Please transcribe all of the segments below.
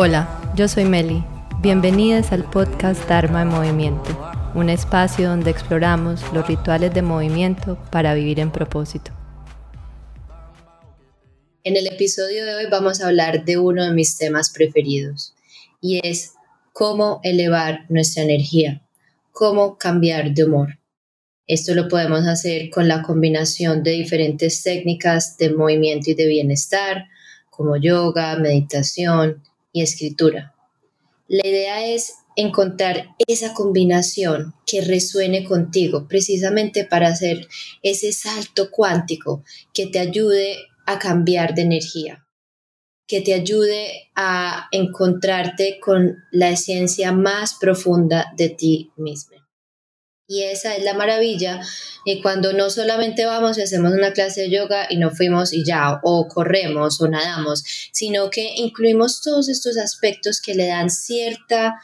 Hola, yo soy Meli. Bienvenidas al podcast Dharma en Movimiento, un espacio donde exploramos los rituales de movimiento para vivir en propósito. En el episodio de hoy vamos a hablar de uno de mis temas preferidos y es cómo elevar nuestra energía, cómo cambiar de humor. Esto lo podemos hacer con la combinación de diferentes técnicas de movimiento y de bienestar, como yoga, meditación, y escritura. La idea es encontrar esa combinación que resuene contigo precisamente para hacer ese salto cuántico que te ayude a cambiar de energía, que te ayude a encontrarte con la esencia más profunda de ti mismo. Y esa es la maravilla. Y cuando no solamente vamos y hacemos una clase de yoga y no fuimos y ya, o corremos o nadamos, sino que incluimos todos estos aspectos que le dan cierta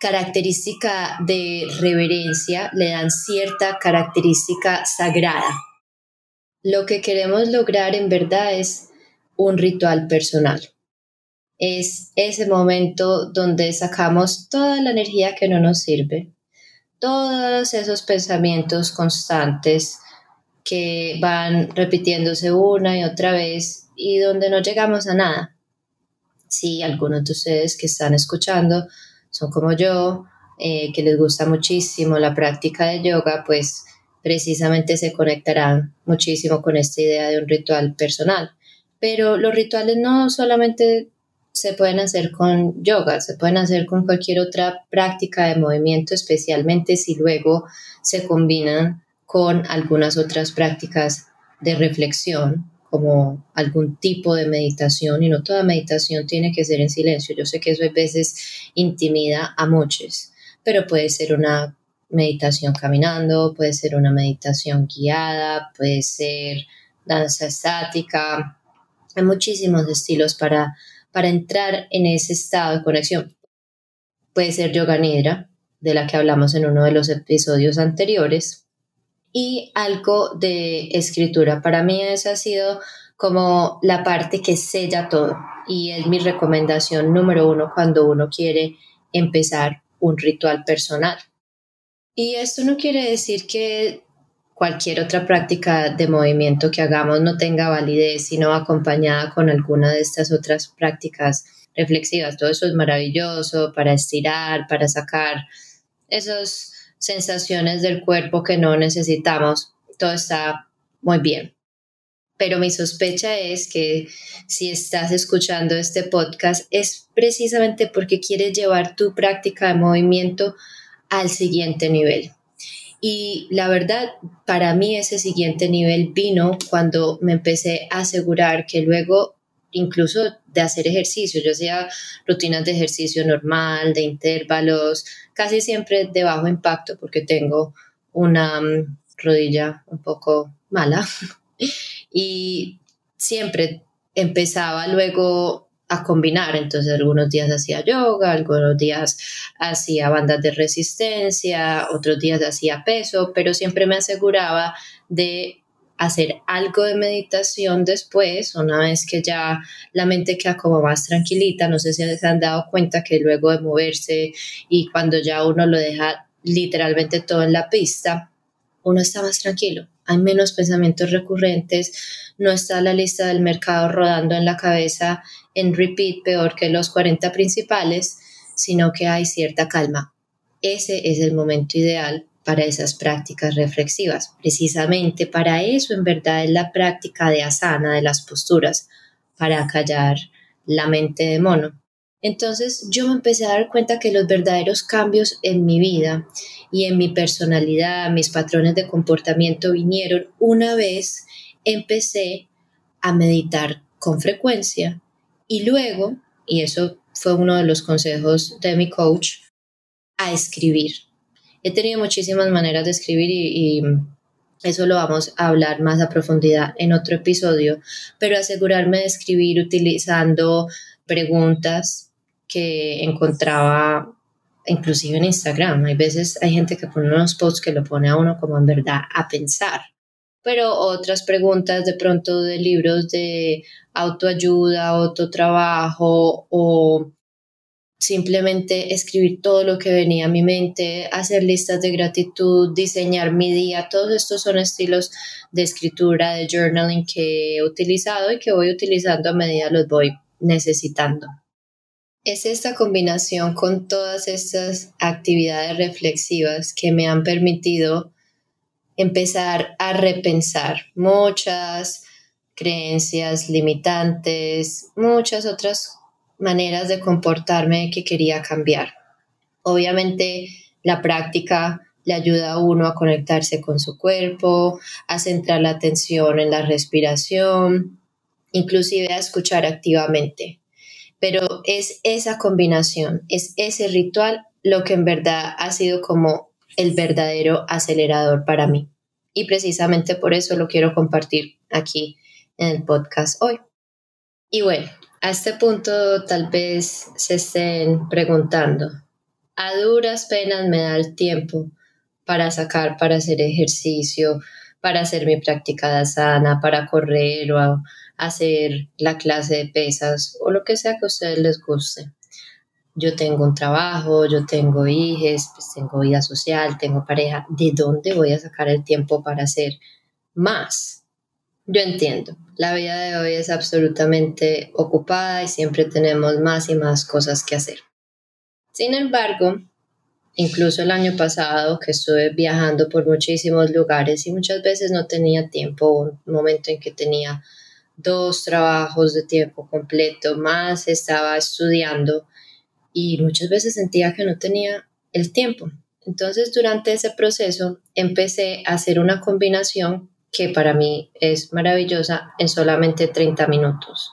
característica de reverencia, le dan cierta característica sagrada. Lo que queremos lograr en verdad es un ritual personal. Es ese momento donde sacamos toda la energía que no nos sirve, todos esos pensamientos constantes que van repitiéndose una y otra vez y donde no llegamos a nada. Si algunos de ustedes que están escuchando son como yo, eh, que les gusta muchísimo la práctica de yoga, pues precisamente se conectarán muchísimo con esta idea de un ritual personal. Pero los rituales no solamente se pueden hacer con yoga, se pueden hacer con cualquier otra práctica de movimiento, especialmente si luego se combinan con algunas otras prácticas de reflexión, como algún tipo de meditación, y no toda meditación tiene que ser en silencio. Yo sé que eso a veces intimida a muchos, pero puede ser una meditación caminando, puede ser una meditación guiada, puede ser danza estática. Hay muchísimos estilos para para entrar en ese estado de conexión. Puede ser yoga nidra, de la que hablamos en uno de los episodios anteriores, y algo de escritura. Para mí esa ha sido como la parte que sella todo y es mi recomendación número uno cuando uno quiere empezar un ritual personal. Y esto no quiere decir que cualquier otra práctica de movimiento que hagamos no tenga validez, sino acompañada con alguna de estas otras prácticas reflexivas. Todo eso es maravilloso para estirar, para sacar esas sensaciones del cuerpo que no necesitamos. Todo está muy bien. Pero mi sospecha es que si estás escuchando este podcast es precisamente porque quieres llevar tu práctica de movimiento al siguiente nivel y la verdad, para mí ese siguiente nivel vino cuando me empecé a asegurar que luego, incluso de hacer ejercicio, yo hacía rutinas de ejercicio normal, de intervalos, casi siempre de bajo impacto porque tengo una mm, rodilla un poco mala. Y siempre empezaba luego a combinar. Entonces, algunos días hacía yoga, algunos días hacía bandas de resistencia, otros días hacía peso, pero siempre me aseguraba de hacer algo de meditación después, una vez que ya la mente queda como más tranquilita, no sé si se han dado cuenta que luego de moverse y cuando ya uno lo deja literalmente todo en la pista, uno está más tranquilo, hay menos pensamientos recurrentes, no está la lista del mercado rodando en la cabeza en repeat peor que los 40 principales, sino que hay cierta calma. Ese es el momento ideal para esas prácticas reflexivas. Precisamente para eso en verdad es la práctica de asana, de las posturas, para callar la mente de mono. Entonces yo me empecé a dar cuenta que los verdaderos cambios en mi vida y en mi personalidad, mis patrones de comportamiento vinieron una vez empecé a meditar con frecuencia y luego, y eso fue uno de los consejos de mi coach, a escribir. He tenido muchísimas maneras de escribir y, eso lo vamos a hablar más a profundidad en otro episodio, pero asegurarme de escribir utilizando preguntas que encontraba inclusive en Instagram. Hay veces hay gente que pone unos posts que lo pone a uno como en verdad a pensar. Pero otras preguntas de pronto de libros de autoayuda, autotrabajo o simplemente escribir todo lo que venía a mi mente, hacer listas de gratitud, diseñar mi día, todos estos son estilos de escritura, de journaling que he utilizado y que voy utilizando a medida los voy necesitando. Es esta combinación con todas estas actividades reflexivas que me han permitido empezar a repensar muchas creencias limitantes, muchas otras maneras de comportarme que quería cambiar. Obviamente la práctica le ayuda a uno a conectarse con su cuerpo, a centrar la atención en la respiración, inclusive a escuchar activamente. Pero es esa combinación, es ese ritual lo que en verdad ha sido como el verdadero acelerador para mí. Y precisamente por eso lo quiero compartir aquí en el podcast hoy. Y bueno, a este punto tal vez se estén preguntando, a duras penas me da el tiempo para sacar, para hacer ejercicio, para hacer mi práctica sana, para correr o hacer la clase de pesas o lo que sea que a ustedes les guste. Yo tengo un trabajo, yo tengo hijos, pues tengo vida social, tengo pareja. ¿De dónde voy a sacar el tiempo para hacer más? Yo entiendo, la vida de hoy es absolutamente ocupada y siempre tenemos más y más cosas que hacer. Sin embargo, incluso el año pasado que estuve viajando por muchísimos lugares y muchas veces no tenía tiempo, un momento en que tenía dos trabajos de tiempo completo, más estaba estudiando y muchas veces sentía que no tenía el tiempo. Entonces durante ese proceso empecé a hacer una combinación que para mí es maravillosa en solamente 30 minutos.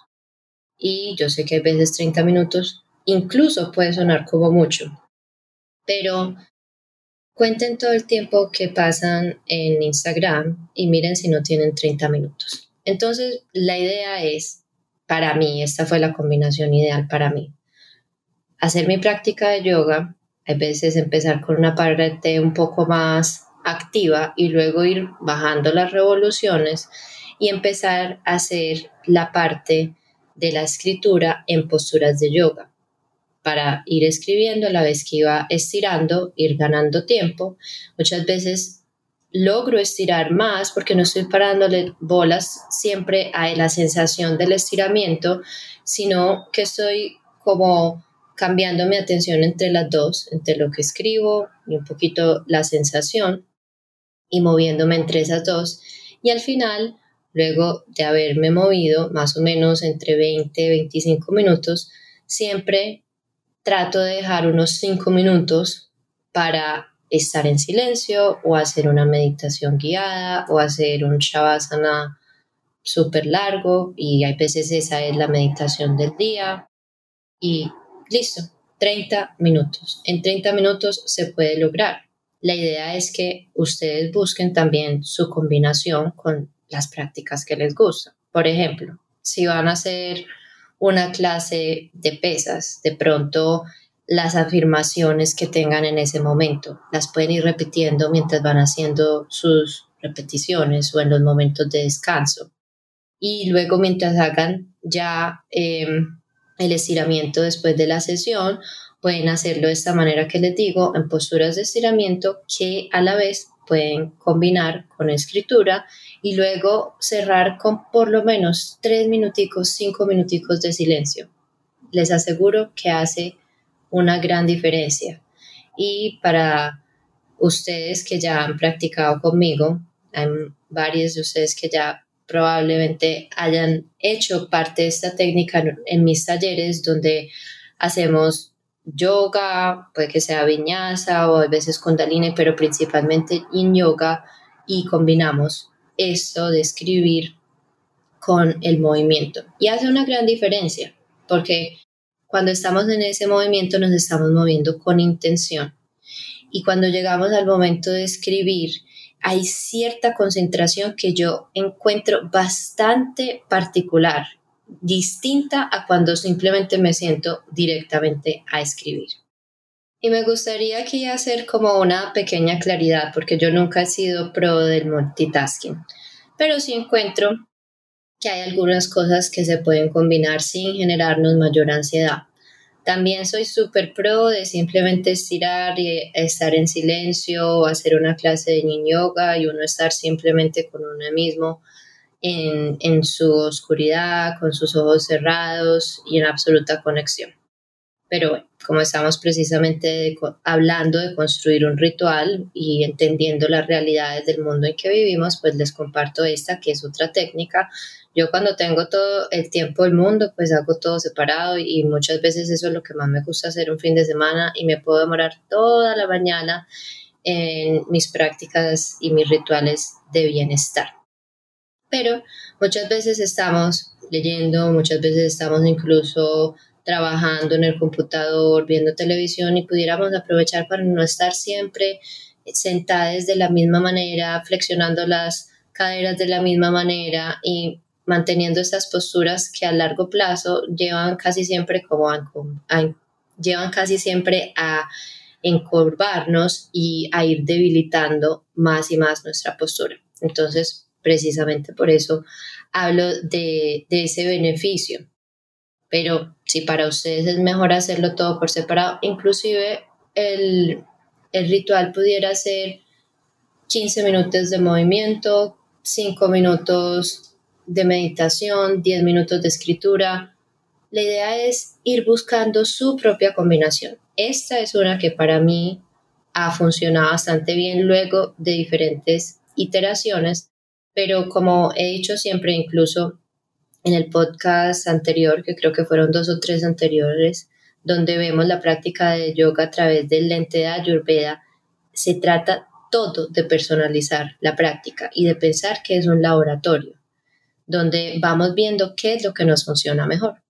Y yo sé que a veces 30 minutos incluso puede sonar como mucho, pero cuenten todo el tiempo que pasan en Instagram y miren si no tienen 30 minutos. Entonces, la idea es, para mí, esta fue la combinación ideal para mí. Hacer mi práctica de yoga, a veces empezar con una parte un poco más activa y luego ir bajando las revoluciones y empezar a hacer la parte de la escritura en posturas de yoga para ir escribiendo a la vez que iba estirando, ir ganando tiempo. Muchas veces logro estirar más porque no estoy parándole bolas siempre a la sensación del estiramiento, sino que estoy como cambiando mi atención entre las dos, entre lo que escribo y un poquito la sensación y moviéndome entre esas dos. Y al final, luego de haberme movido más o menos entre 20 y 25 minutos, siempre trato de dejar unos 5 minutos para estar en silencio o hacer una meditación guiada o hacer un shavasana súper largo y hay veces esa es la meditación del día y listo, 30 minutos. En 30 minutos se puede lograr. La idea es que ustedes busquen también su combinación con las prácticas que les gustan. Por ejemplo, si van a hacer una clase de pesas, de pronto las afirmaciones que tengan en ese momento las pueden ir repitiendo mientras van haciendo sus repeticiones o en los momentos de descanso. Y luego mientras hagan ya em, el estiramiento después de la sesión pueden hacerlo de esta manera que les digo, en posturas de estiramiento que a la vez pueden combinar con escritura y luego cerrar con por lo menos tres minuticos, cinco minuticos de silencio. Les aseguro que hace una gran diferencia. Y para ustedes que ya han practicado conmigo, hay varios de ustedes que ya probablemente hayan hecho parte de esta técnica en mis talleres donde hacemos yoga, puede que sea viñasa o a veces kundalini, pero principalmente en yoga y combinamos esto de escribir con el movimiento. Y hace una gran diferencia, porque cuando estamos en ese movimiento nos estamos moviendo con intención. Y cuando llegamos al momento de escribir, hay cierta concentración que yo encuentro bastante particular distinta a cuando simplemente me siento directamente a escribir. Y me gustaría aquí hacer como una pequeña claridad, porque yo nunca he sido pro del multitasking, pero sí encuentro que hay algunas cosas que se pueden combinar sin generarnos mayor ansiedad. También soy súper pro de simplemente estirar y estar en silencio o hacer una clase de yin yoga y uno estar simplemente con uno mismo en, en su oscuridad, con sus ojos cerrados y en absoluta conexión. Pero bueno, como estamos precisamente hablando de construir un ritual y entendiendo las realidades del mundo en que vivimos, pues les comparto esta, que es otra técnica. Yo cuando tengo todo el tiempo del mundo, pues hago todo separado y muchas veces eso es lo que más me gusta hacer un fin de semana y me puedo demorar toda la mañana en mis prácticas y mis rituales de bienestar. Pero muchas veces estamos leyendo, muchas veces estamos incluso trabajando en el computador, viendo televisión y pudiéramos aprovechar para no estar siempre sentadas de la misma manera, flexionando las caderas de la misma manera y manteniendo estas posturas que a largo plazo llevan casi siempre como a, llevan casi siempre a encorvarnos y a ir debilitando más y más nuestra postura. Entonces, precisamente por eso hablo de, de ese beneficio pero si para ustedes es mejor hacerlo todo por separado, inclusive el, ritual pudiera ser 15 minutos de movimiento, 5 minutos de meditación, 10 minutos de escritura. La idea es ir buscando su propia combinación. Esta es una que para mí ha funcionado bastante bien luego de diferentes iteraciones, pero como he dicho siempre, incluso en el podcast anterior, que creo que fueron dos o tres anteriores, donde vemos la práctica de yoga a través del lente de Ayurveda, se trata todo de personalizar la práctica y de pensar que es un laboratorio, donde vamos viendo qué es lo que nos funciona mejor.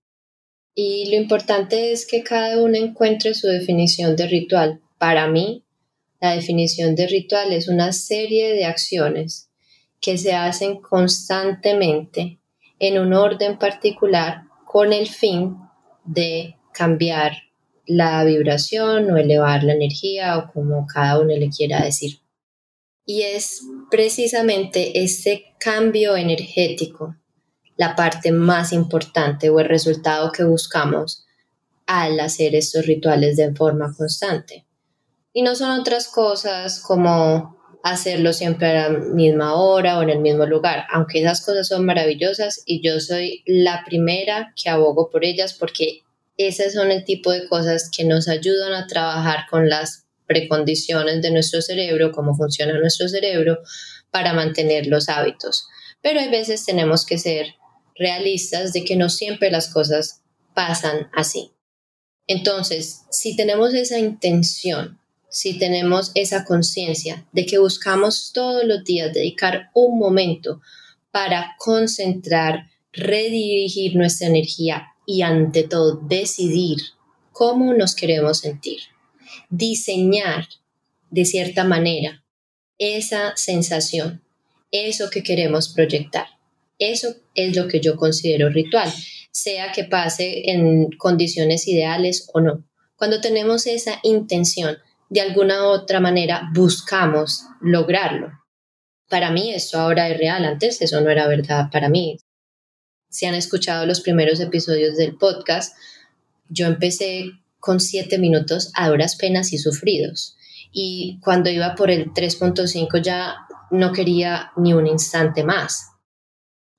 Y lo importante es que cada uno encuentre su definición de ritual. Para mí, la definición de ritual es una serie de acciones que se hacen constantemente en un orden particular con el fin de cambiar la vibración o elevar la energía o como cada uno le quiera decir. Y es precisamente este cambio energético la parte más importante o el resultado que buscamos al hacer estos rituales de forma constante. Y no son otras cosas como hacerlo siempre a la misma hora o en el mismo lugar, aunque esas cosas son maravillosas y yo soy la primera que abogo por ellas porque esas son el tipo de cosas que nos ayudan a trabajar con las precondiciones de nuestro cerebro, cómo funciona nuestro cerebro para mantener los hábitos. Pero hay veces tenemos que ser realistas de que no siempre las cosas pasan así. Entonces, si tenemos esa intención si tenemos esa conciencia de que buscamos todos los días dedicar un momento para concentrar, redirigir nuestra energía y ante todo decidir cómo nos queremos sentir, diseñar de cierta manera esa sensación, eso que queremos proyectar. Eso es lo que yo considero ritual, sea que pase en condiciones ideales o no. Cuando tenemos esa intención de alguna u otra manera buscamos lograrlo. Para mí eso ahora es real, antes eso no era verdad para mí. Si han escuchado los primeros episodios del podcast, yo empecé con siete minutos a duras penas y sufridos. Y cuando iba por el 3.5 ya no quería ni un instante más.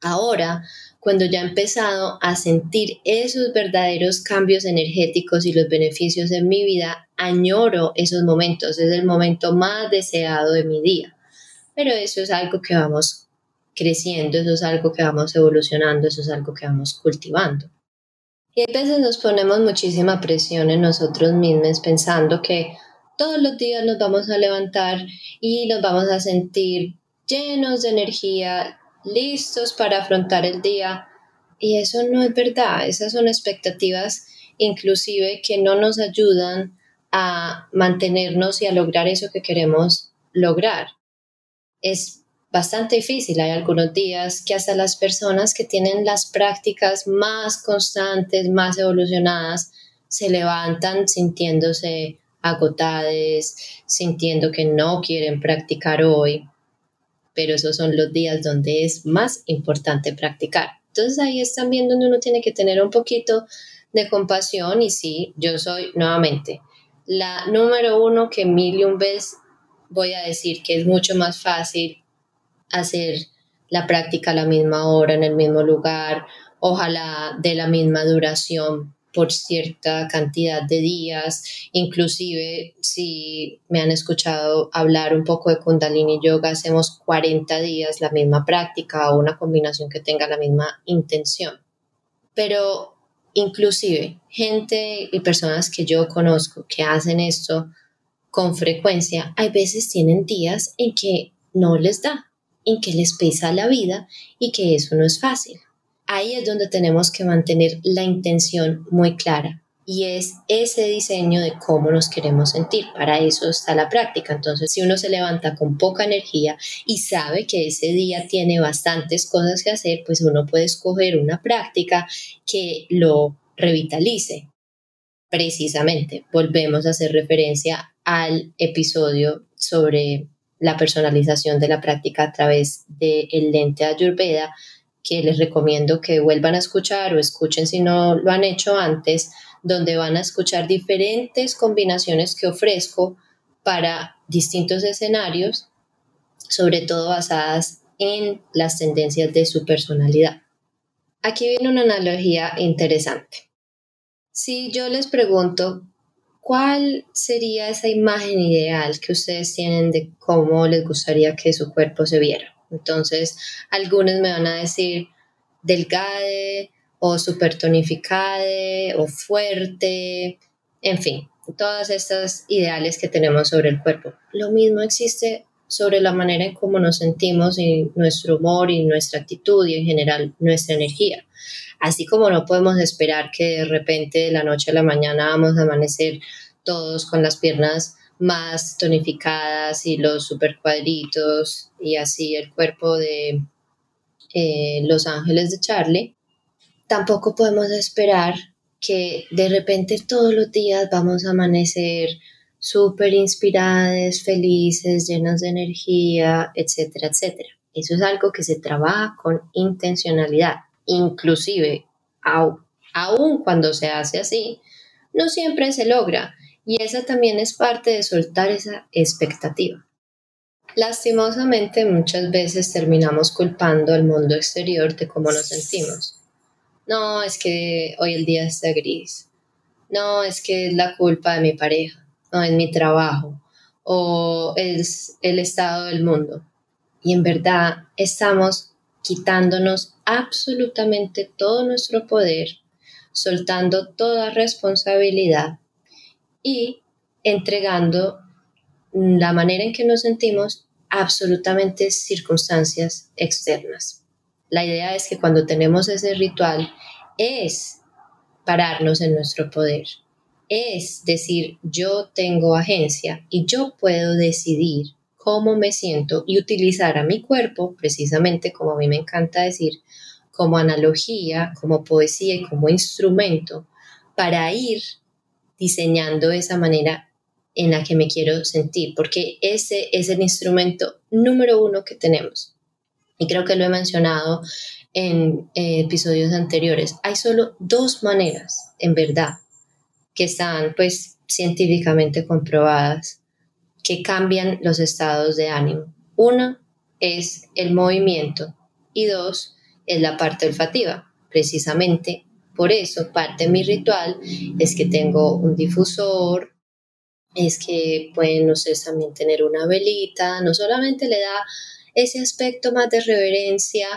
Ahora cuando ya he empezado a sentir esos verdaderos cambios energéticos y los beneficios en mi vida, añoro esos momentos, es el momento más deseado de mi día. Pero eso es algo que vamos creciendo, eso es algo que vamos evolucionando, eso es algo que vamos cultivando. Y a veces nos ponemos muchísima presión en nosotros mismos pensando que todos los días nos vamos a levantar y nos vamos a sentir llenos de energía, listos para afrontar el día. Y eso no es verdad, esas son expectativas inclusive que no nos ayudan a mantenernos y a lograr eso que queremos lograr. Es bastante difícil, hay algunos días que hasta las personas que tienen las prácticas más constantes, más evolucionadas, se levantan sintiéndose agotadas, sintiendo que no quieren practicar hoy pero esos son los días donde es más importante practicar. Entonces ahí es también donde uno tiene que tener un poquito de compasión y sí, yo soy nuevamente la número uno que mil y un vez voy a decir que es mucho más fácil hacer la práctica a la misma hora, en el mismo lugar, ojalá de la misma duración por cierta cantidad de días, inclusive si me han escuchado hablar un poco de Kundalini Yoga, hacemos 40 días la misma práctica o una combinación que tenga la misma intención. Pero inclusive gente y personas que yo conozco que hacen esto con frecuencia, hay veces tienen días en que no les da, en que les pesa la vida y que eso no es fácil ahí es donde tenemos que mantener la intención muy clara y es ese diseño de cómo nos queremos sentir. Para eso está la práctica. Entonces, si uno se levanta con poca energía y sabe que ese día tiene bastantes cosas que hacer, pues uno puede escoger una práctica que lo revitalice. Precisamente, volvemos a hacer referencia al episodio sobre la personalización de la práctica a través del lente Ayurveda, que les recomiendo que vuelvan a escuchar o escuchen si no lo han hecho antes, donde van a escuchar diferentes combinaciones que ofrezco para distintos escenarios, sobre todo basadas en las tendencias de su personalidad. Aquí viene una analogía interesante. Si yo les pregunto, ¿cuál sería esa imagen ideal que ustedes tienen de cómo les gustaría que su cuerpo se viera? Entonces, algunos me van a decir delgade o super tonificade o fuerte, en fin, todas estas ideales que tenemos sobre el cuerpo. Lo mismo existe sobre la manera en cómo nos sentimos y nuestro humor y nuestra actitud y en general nuestra energía. Así como no podemos esperar que de repente de la noche a la mañana vamos a amanecer todos con las piernas más tonificadas y los super cuadritos y así el cuerpo de eh, Los Ángeles de Charlie, tampoco podemos esperar que de repente todos los días vamos a amanecer súper inspiradas, felices, llenas de energía, etcétera, etcétera. Eso es algo que se trabaja con intencionalidad. Inclusive, aun cuando se hace así, no siempre se logra y esa también es parte de soltar esa expectativa. Lastimosamente muchas veces terminamos culpando al mundo exterior de cómo nos sentimos. No, es que hoy el día está gris. No, es que es la culpa de mi pareja. Es mi trabajo. O es el estado del mundo. Y en verdad estamos quitándonos absolutamente todo nuestro poder, soltando toda responsabilidad y entregando la manera en que nos sentimos absolutamente circunstancias externas. La idea es que cuando tenemos ese ritual es pararnos en nuestro poder, es decir, yo tengo agencia y yo puedo decidir cómo me siento y utilizar a mi cuerpo, precisamente como a mí me encanta decir, como analogía, como poesía y como instrumento para ir diseñando esa manera en la que me quiero sentir, porque ese es el instrumento número uno que tenemos. Y creo que lo he mencionado en eh, episodios anteriores. Hay solo dos maneras, en verdad, que están pues científicamente comprobadas, que cambian los estados de ánimo. Una es el movimiento y dos es la parte olfativa. Precisamente por eso parte de mi ritual es que tengo un difusor, es que pueden ustedes también tener una velita, no solamente le da ese aspecto más de reverencia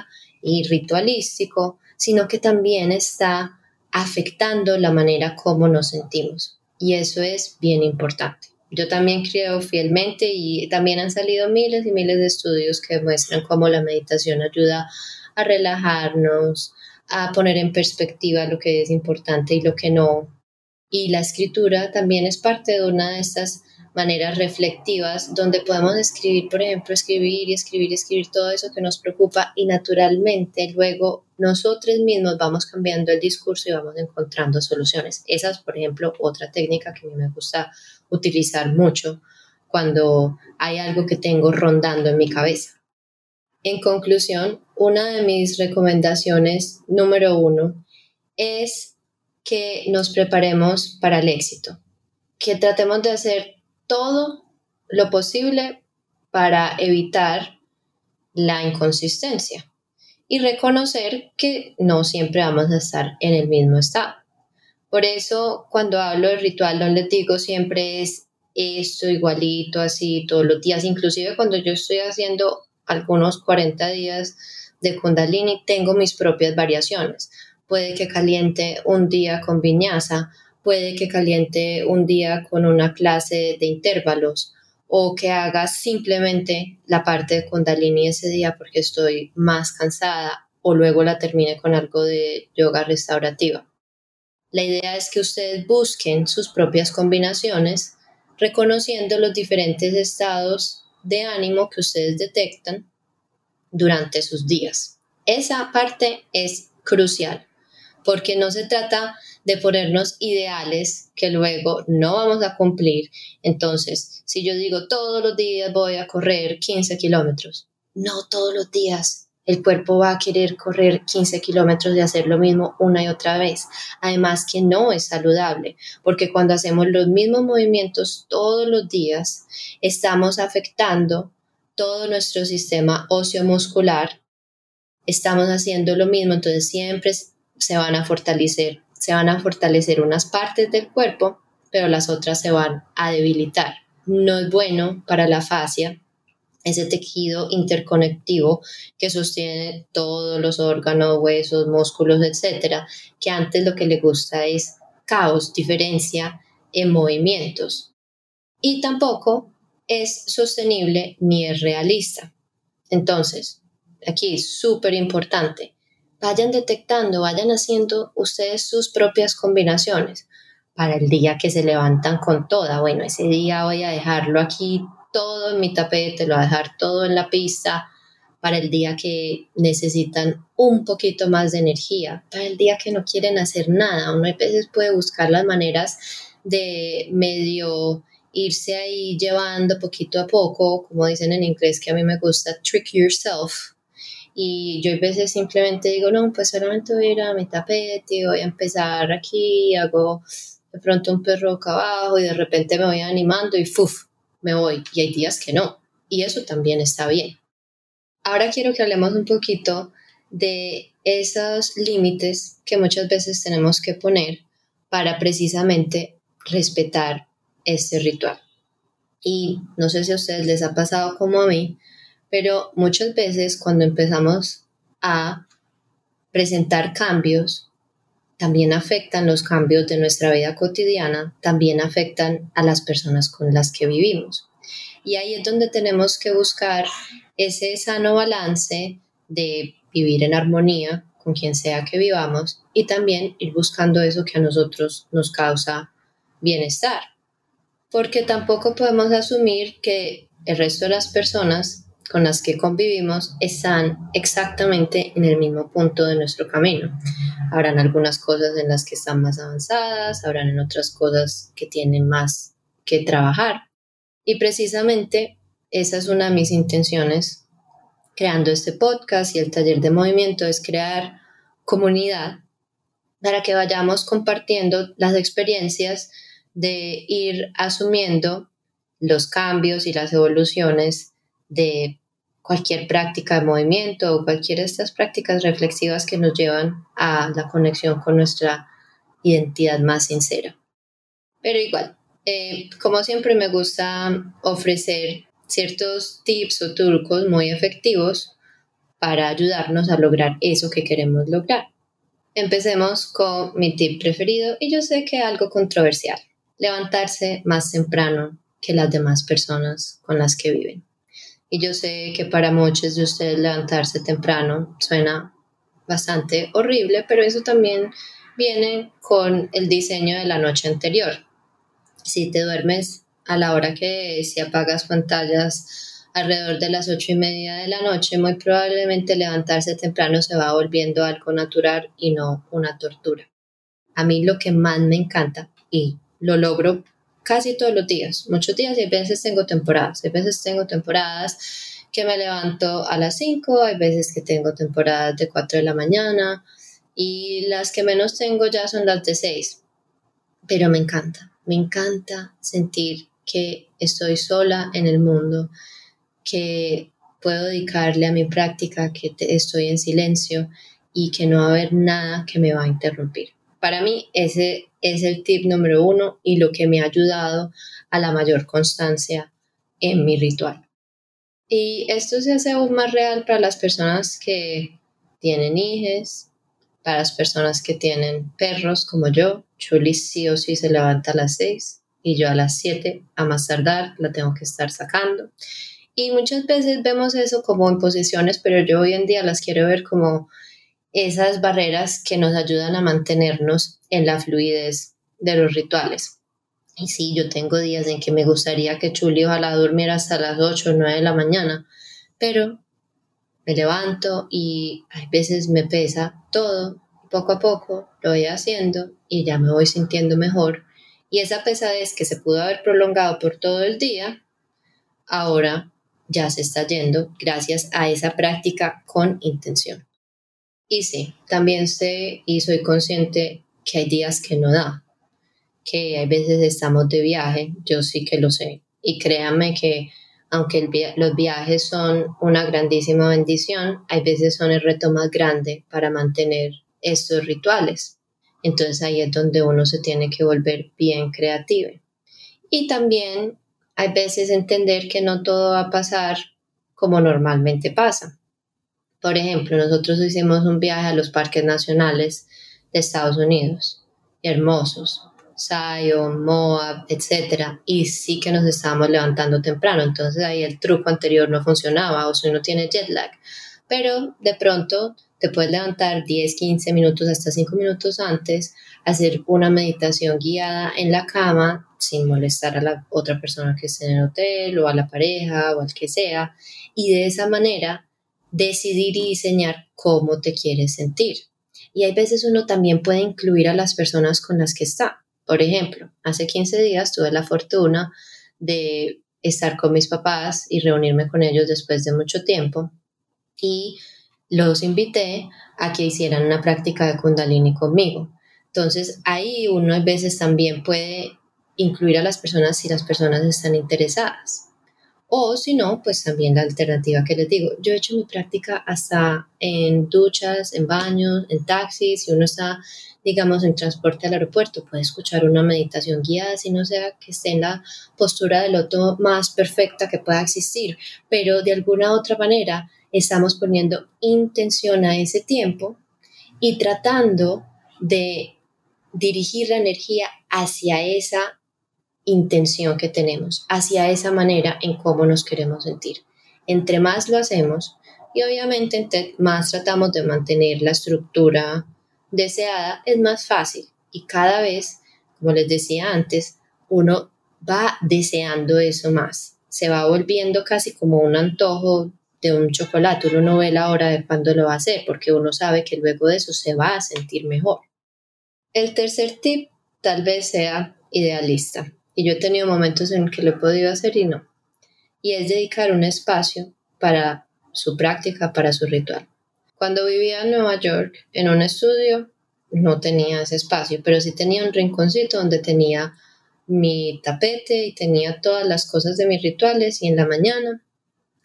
y ritualístico, sino que también está afectando la manera como nos sentimos. Y eso es bien importante. Yo también creo fielmente y también han salido miles y miles de estudios que muestran cómo la meditación ayuda a relajarnos, a poner en perspectiva lo que es importante y lo que no. Y la escritura también es parte de una de estas maneras reflectivas donde podemos escribir, por ejemplo, escribir y escribir y escribir todo eso que nos preocupa y naturalmente luego nosotros mismos vamos cambiando el discurso y vamos encontrando soluciones. Esa es, por ejemplo, otra técnica que a mí me gusta utilizar mucho cuando hay algo que tengo rondando en mi cabeza. En conclusión, una de mis recomendaciones número uno es que nos preparemos para el éxito, que tratemos de hacer todo lo posible para evitar la inconsistencia y reconocer que no siempre vamos a estar en el mismo estado. Por eso cuando hablo del ritual no les digo siempre es esto igualito así todos los días, inclusive cuando yo estoy haciendo algunos 40 días de kundalini tengo mis propias variaciones. Puede que caliente un día con viñasa, puede que caliente un día con una clase de intervalos o que haga simplemente la parte de kundalini ese día porque estoy más cansada o luego la termine con algo de yoga restaurativa. La idea es que ustedes busquen sus propias combinaciones reconociendo los diferentes estados de ánimo que ustedes detectan durante sus días. Esa parte es crucial porque no se trata de ponernos ideales que luego no vamos a cumplir. Entonces, si yo digo todos los días voy a correr 15 kilómetros, no todos los días el cuerpo va a querer correr 15 kilómetros y hacer lo mismo una y otra vez. Además que no es saludable, porque cuando hacemos los mismos movimientos todos los días, estamos afectando todo nuestro sistema óseo muscular. Estamos haciendo lo mismo, entonces siempre se van a fortalecer, se van a fortalecer unas partes del cuerpo, pero las otras se van a debilitar. No es bueno para la fascia ese tejido interconectivo que sostiene todos los órganos, huesos, músculos, etcétera, que antes lo que le gusta es caos, diferencia en movimientos. Y tampoco es sostenible ni es realista. Entonces, aquí es súper importante, vayan detectando, vayan haciendo ustedes sus propias combinaciones para el día que se levantan con toda. Bueno, ese día voy a dejarlo aquí todo en mi tapete, lo voy a dejar todo en la pista para el día que necesitan un poquito más de energía, para el día que no quieren hacer nada. Uno a veces puede buscar las maneras de medio irse ahí llevando poquito a poco, como dicen en inglés, que a mí me gusta, trick yourself. Y yo a veces simplemente digo, no, pues solamente voy a ir a mi tapete, voy a empezar aquí, hago de pronto un perro acá abajo y de repente me voy animando y ¡fuf! me voy y hay días que no. Y eso también está bien. Ahora quiero que hablemos un poquito de esos límites que muchas veces tenemos que poner para precisamente respetar este ritual. Y no sé si a ustedes les ha pasado como a mí, pero muchas veces cuando empezamos a presentar cambios, también afectan los cambios de nuestra vida cotidiana, también afectan a las personas con las que vivimos. Y ahí es donde tenemos que buscar ese sano balance de vivir en armonía con quien sea que vivamos y también ir buscando eso que a nosotros nos causa bienestar. Porque tampoco podemos asumir que el resto de las personas con las que convivimos están exactamente en el mismo punto de nuestro camino. Habrán algunas cosas en las que están más avanzadas, habrán en otras cosas que tienen más que trabajar. Y precisamente esa es una de mis intenciones creando este podcast y el taller de movimiento, es crear comunidad para que vayamos compartiendo las experiencias de ir asumiendo los cambios y las evoluciones de cualquier práctica de movimiento o cualquiera de estas prácticas reflexivas que nos llevan a la conexión con nuestra identidad más sincera. Pero igual, eh, como siempre me gusta ofrecer ciertos tips o trucos muy efectivos para ayudarnos a lograr eso que queremos lograr. Empecemos con mi tip preferido y yo sé que algo controversial, levantarse más temprano que las demás personas con las que viven. Y yo sé que para muchos de ustedes levantarse temprano suena bastante horrible, pero eso también viene con el diseño de la noche anterior. Si te duermes a la hora que si apagas pantallas alrededor de las ocho y media de la noche, muy probablemente levantarse temprano se va volviendo algo natural y no una tortura. A mí lo que más me encanta, y lo logro casi todos los días, muchos días y a veces tengo temporadas, a veces tengo temporadas que me levanto a las 5, hay veces que tengo temporadas de 4 de la mañana, y las que menos tengo ya son las de seis. Pero me encanta, me encanta sentir que estoy sola en el mundo, que puedo dedicarle a mi práctica, que estoy en silencio y que no va a haber nada que me va a interrumpir. Para mí ese es el tip número uno y lo que me ha ayudado a la mayor constancia en mi ritual. Y esto se hace aún más real para las personas que tienen hijos, para las personas que tienen perros como yo. Chuli sí o sí se levanta a las seis y yo a las siete, a más tardar, la tengo que estar sacando. Y muchas veces vemos eso como imposiciones, pero yo hoy en día las quiero ver como esas barreras que nos ayudan a mantenernos en la fluidez de los rituales. Y sí, yo tengo días en que me gustaría que Chuli ojalá durmiera hasta las 8 o 9 de la mañana, pero me levanto y a veces me pesa todo, poco a poco lo voy haciendo y ya me voy sintiendo mejor. Y esa pesadez que se pudo haber prolongado por todo el día, ahora ya se está yendo gracias a esa práctica con intención. Y sí, también sé y soy consciente que hay días que no da, que hay veces estamos de viaje, yo sí que lo sé. Y créanme que aunque los viajes son una grandísima bendición, hay veces son el reto más grande para mantener estos rituales. Entonces ahí es donde uno se tiene que volver bien creativo. Y también hay veces entender que no todo va a pasar como normalmente pasa. Por ejemplo, nosotros hicimos un viaje a los parques nacionales de Estados Unidos, hermosos, Zion, Moab, etc. Y sí que nos estábamos levantando temprano, entonces ahí el truco anterior no funcionaba o si uno tiene jet lag. Pero de pronto te puedes levantar 10, 15 minutos, hasta 5 minutos antes, hacer una meditación guiada en la cama sin molestar a la otra persona que esté en el hotel o a la pareja o al que sea. Y de esa manera decidir y diseñar cómo te quieres sentir. Y hay veces uno también puede incluir a las personas con las que está. Por ejemplo, hace 15 días tuve la fortuna de estar con mis papás y reunirme con ellos después de mucho tiempo y los invité a que hicieran una práctica de kundalini conmigo. Entonces ahí uno a veces también puede incluir a las personas si las personas están interesadas. O si no, pues también la alternativa que les digo. Yo he hecho mi práctica hasta en duchas, en baños, en taxis, si uno está, digamos, en transporte al aeropuerto, puede escuchar una meditación guiada, si no sea que esté en la postura del loto más perfecta que pueda existir, pero de alguna otra manera estamos poniendo intención a ese tiempo y tratando de dirigir la energía hacia esa intención que tenemos, hacia esa manera en cómo nos queremos sentir. Entre más lo hacemos y obviamente más tratamos de mantener la estructura deseada, es más fácil y cada vez, como les decía antes, uno va deseando eso más, se va volviendo casi como un antojo de un chocolate, uno no ve la hora de cuándo lo va a hacer porque uno sabe que luego de eso se va a sentir mejor. El tercer tip tal vez sea idealista y yo he tenido momentos en que lo he podido hacer y no. Y es dedicar un espacio para su práctica, para su ritual. Cuando vivía en Nueva York, en un estudio, no tenía ese espacio, pero sí tenía un rinconcito donde tenía mi tapete y tenía todas las cosas de mis rituales y en la mañana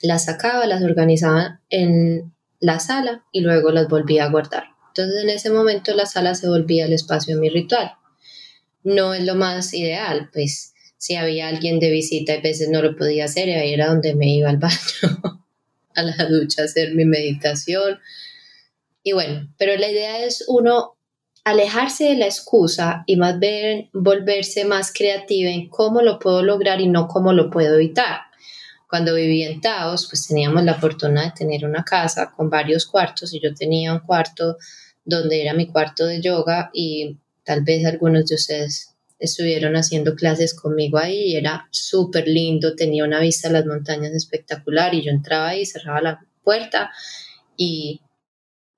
las sacaba, las organizaba en la sala y luego las volvía a guardar. Entonces en ese momento la sala se volvía el espacio de mi ritual no es lo más ideal, pues si había alguien de visita a veces no lo podía hacer y ahí era donde me iba al baño, a la ducha, a hacer mi meditación. Y bueno, pero la idea es uno alejarse de la excusa y más bien volverse más creativa en cómo lo puedo lograr y no cómo lo puedo evitar. Cuando viví en Taos, pues teníamos la fortuna de tener una casa con varios cuartos y yo tenía un cuarto donde era mi cuarto de yoga y Tal vez algunos de ustedes estuvieron haciendo clases conmigo ahí y era súper lindo, tenía una vista a las montañas espectacular y yo entraba ahí, cerraba la puerta y,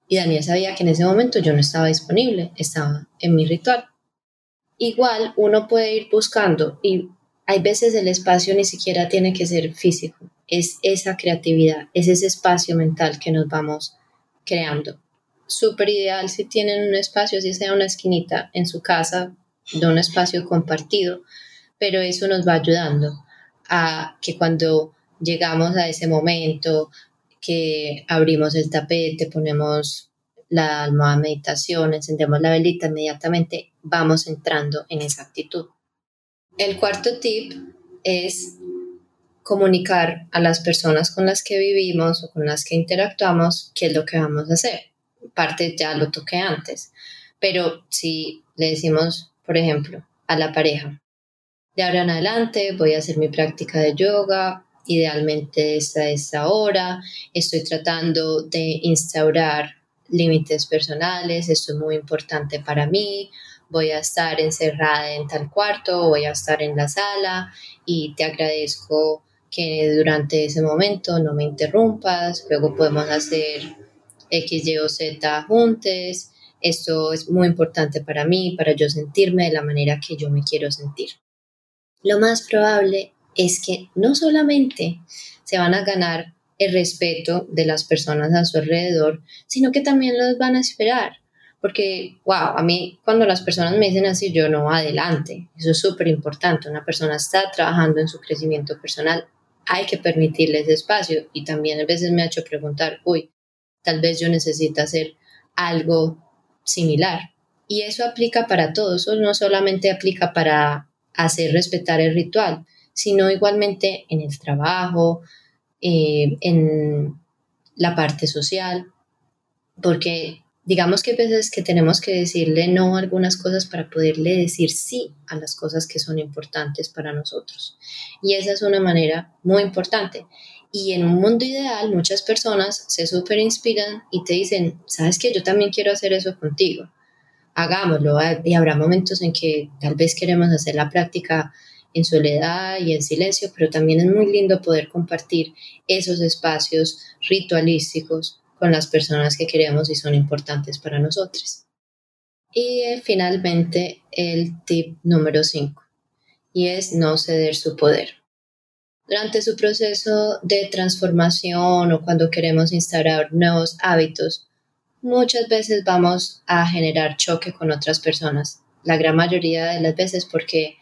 y Daniel sabía que en ese momento yo no estaba disponible, estaba en mi ritual. Igual uno puede ir buscando y hay veces el espacio ni siquiera tiene que ser físico, es esa creatividad, es ese espacio mental que nos vamos creando súper ideal si tienen un espacio, si sea una esquinita en su casa, de un espacio compartido, pero eso nos va ayudando a que cuando llegamos a ese momento, que abrimos el tapete, ponemos la almohada meditación, encendemos la velita, inmediatamente vamos entrando en esa actitud. El cuarto tip es comunicar a las personas con las que vivimos o con las que interactuamos qué es lo que vamos a hacer. Parte ya lo toqué antes, pero si le decimos, por ejemplo, a la pareja, de ahora en adelante voy a hacer mi práctica de yoga, idealmente esta es ahora, estoy tratando de instaurar límites personales, esto es muy importante para mí, voy a estar encerrada en tal cuarto, voy a estar en la sala y te agradezco que durante ese momento no me interrumpas, luego podemos hacer X, Y o Z juntos. Esto es muy importante para mí, para yo sentirme de la manera que yo me quiero sentir. Lo más probable es que no solamente se van a ganar el respeto de las personas a su alrededor, sino que también los van a esperar. Porque, wow, a mí cuando las personas me dicen así, yo no, adelante. Eso es súper importante. Una persona está trabajando en su crecimiento personal hay que permitirle ese espacio y también a veces me ha hecho preguntar, uy, tal vez yo necesito hacer algo similar. Y eso aplica para todos, eso no solamente aplica para hacer respetar el ritual, sino igualmente en el trabajo, eh, en la parte social, porque digamos que hay veces que tenemos que decirle no a algunas cosas para poderle decir sí a las cosas que son importantes para nosotros. Y esa es una manera muy importante. Y en un mundo ideal, muchas personas se súper inspiran y te dicen, sabes que yo también quiero hacer eso contigo. Hagámoslo. Y habrá momentos en que tal vez queremos hacer la práctica en soledad y en silencio, pero también es muy lindo poder compartir esos espacios ritualísticos con las personas que queremos y son importantes para nosotros. Y eh, finalmente el tip número 5 y es no ceder su poder. Durante su proceso de transformación o cuando queremos instaurar nuevos hábitos, muchas veces vamos a generar choque con otras personas. La gran mayoría de las veces porque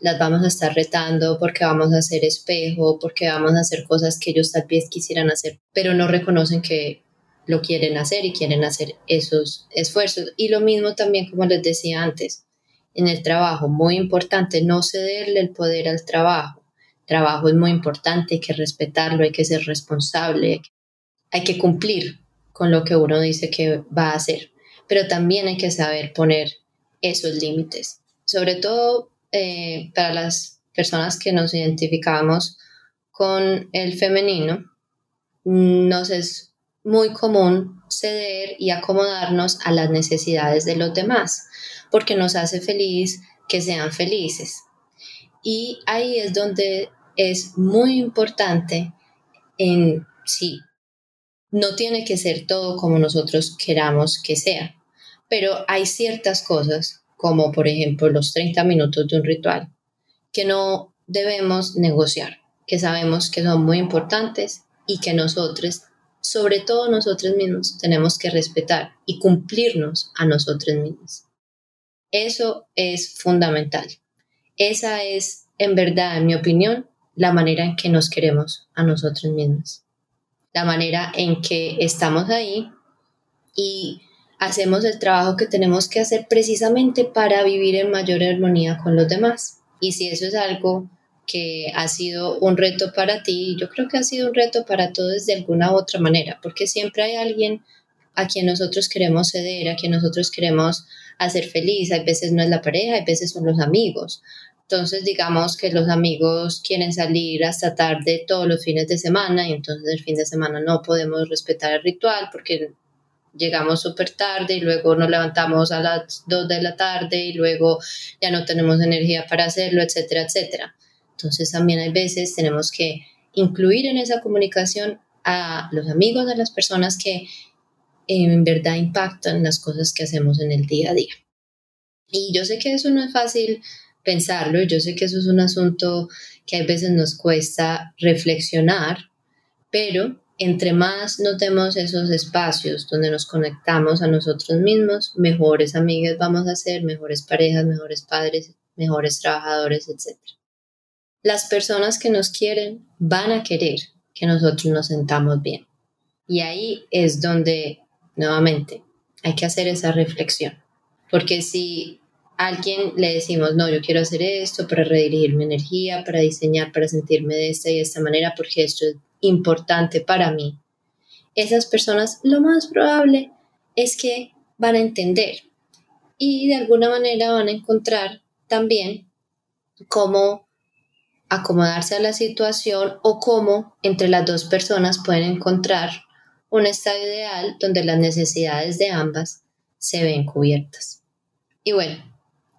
las vamos a estar retando, porque vamos a hacer espejo, porque vamos a hacer cosas que ellos tal vez quisieran hacer, pero no reconocen que lo quieren hacer y quieren hacer esos esfuerzos. Y lo mismo también, como les decía antes, en el trabajo, muy importante no cederle el poder al trabajo. Trabajo es muy importante, hay que respetarlo, hay que ser responsable, hay que cumplir con lo que uno dice que va a hacer, pero también hay que saber poner esos límites, sobre todo eh, para las personas que nos identificamos con el femenino, nos es muy común ceder y acomodarnos a las necesidades de los demás, porque nos hace feliz que sean felices. Y ahí es donde es muy importante en sí. No tiene que ser todo como nosotros queramos que sea, pero hay ciertas cosas, como por ejemplo los 30 minutos de un ritual, que no debemos negociar, que sabemos que son muy importantes y que nosotros sobre todo nosotros mismos, tenemos que respetar y cumplirnos a nosotros mismos. Eso es fundamental. Esa es, en verdad, en mi opinión, la manera en que nos queremos a nosotros mismos. La manera en que estamos ahí y hacemos el trabajo que tenemos que hacer precisamente para vivir en mayor armonía con los demás. Y si eso es algo que ha sido un reto para ti, yo creo que ha sido un reto para todos de alguna u otra manera, porque siempre hay alguien a quien nosotros queremos ceder, a quien nosotros queremos hacer feliz, a veces no es la pareja, a veces son los amigos. Entonces digamos que los amigos quieren salir hasta tarde todos los fines de semana y entonces el fin de semana no podemos respetar el ritual porque llegamos súper tarde y luego nos levantamos a las 2 de la tarde y luego ya no tenemos energía para hacerlo, etcétera, etcétera. Entonces también hay veces tenemos que incluir en esa comunicación a los amigos, a las personas que en verdad impactan las cosas que hacemos en el día a día. Y yo sé que eso no es fácil pensarlo, yo sé que eso es un asunto que a veces nos cuesta reflexionar, pero entre más notemos esos espacios donde nos conectamos a nosotros mismos, mejores amigas vamos a ser, mejores parejas, mejores padres, mejores trabajadores, etc. Las personas que nos quieren van a querer que nosotros nos sentamos bien. Y ahí es donde, nuevamente, hay que hacer esa reflexión. Porque si a alguien le decimos, no, yo quiero hacer esto para redirigir mi energía, para diseñar, para sentirme de esta y de esta manera, porque esto es importante para mí, esas personas lo más probable es que van a entender y de alguna manera van a encontrar también cómo acomodarse a la situación o cómo entre las dos personas pueden encontrar un estado ideal donde las necesidades de ambas se ven cubiertas. Y bueno,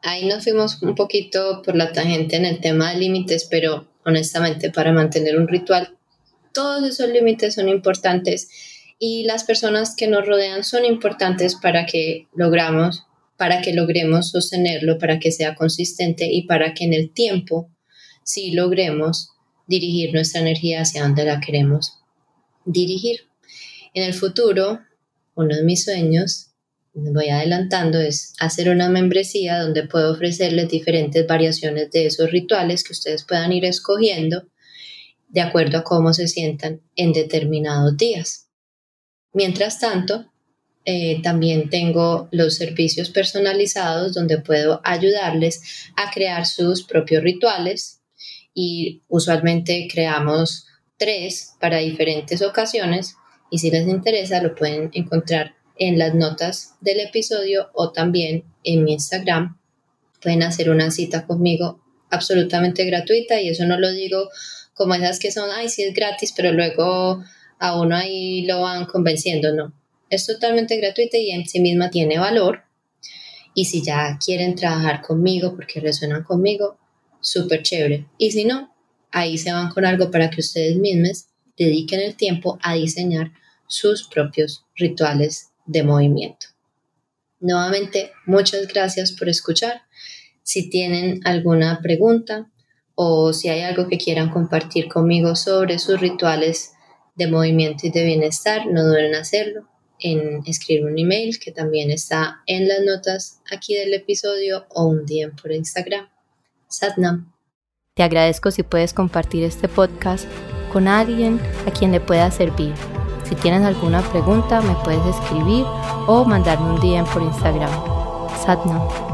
ahí nos fuimos un poquito por la tangente en el tema de límites, pero honestamente para mantener un ritual todos esos límites son importantes y las personas que nos rodean son importantes para que logramos, para que logremos sostenerlo, para que sea consistente y para que en el tiempo sí logremos dirigir nuestra energía hacia donde la queremos dirigir. En el futuro, uno de mis sueños, voy adelantando, es hacer una membresía donde puedo ofrecerles diferentes variaciones de esos rituales que ustedes puedan ir escogiendo de acuerdo a cómo se sientan en determinados días. Mientras tanto, eh, también tengo los servicios personalizados donde puedo ayudarles a crear sus propios rituales y usualmente creamos tres para diferentes ocasiones y si les interesa lo pueden encontrar en las notas del episodio o también en mi Instagram. Pueden hacer una cita conmigo absolutamente gratuita y eso no lo digo como esas que son, ay, sí es gratis, pero luego a uno ahí lo van convenciendo, no. Es totalmente gratuita y en sí misma tiene valor. Y si ya quieren trabajar conmigo porque resuenan conmigo, súper chévere. Y si no, ahí se van con algo para que ustedes mismos dediquen el tiempo a diseñar sus propios rituales de movimiento. Nuevamente, muchas gracias por escuchar. Si tienen alguna pregunta, o si hay algo que quieran compartir conmigo sobre sus rituales de movimiento y de bienestar, no duden en hacerlo, en escribir un email que también está en las notas aquí del episodio o un DM por Instagram. Satnam. Te agradezco si puedes compartir este podcast con alguien a quien le pueda servir. Si tienes alguna pregunta, me puedes escribir o mandarme un DM por Instagram. Satnam.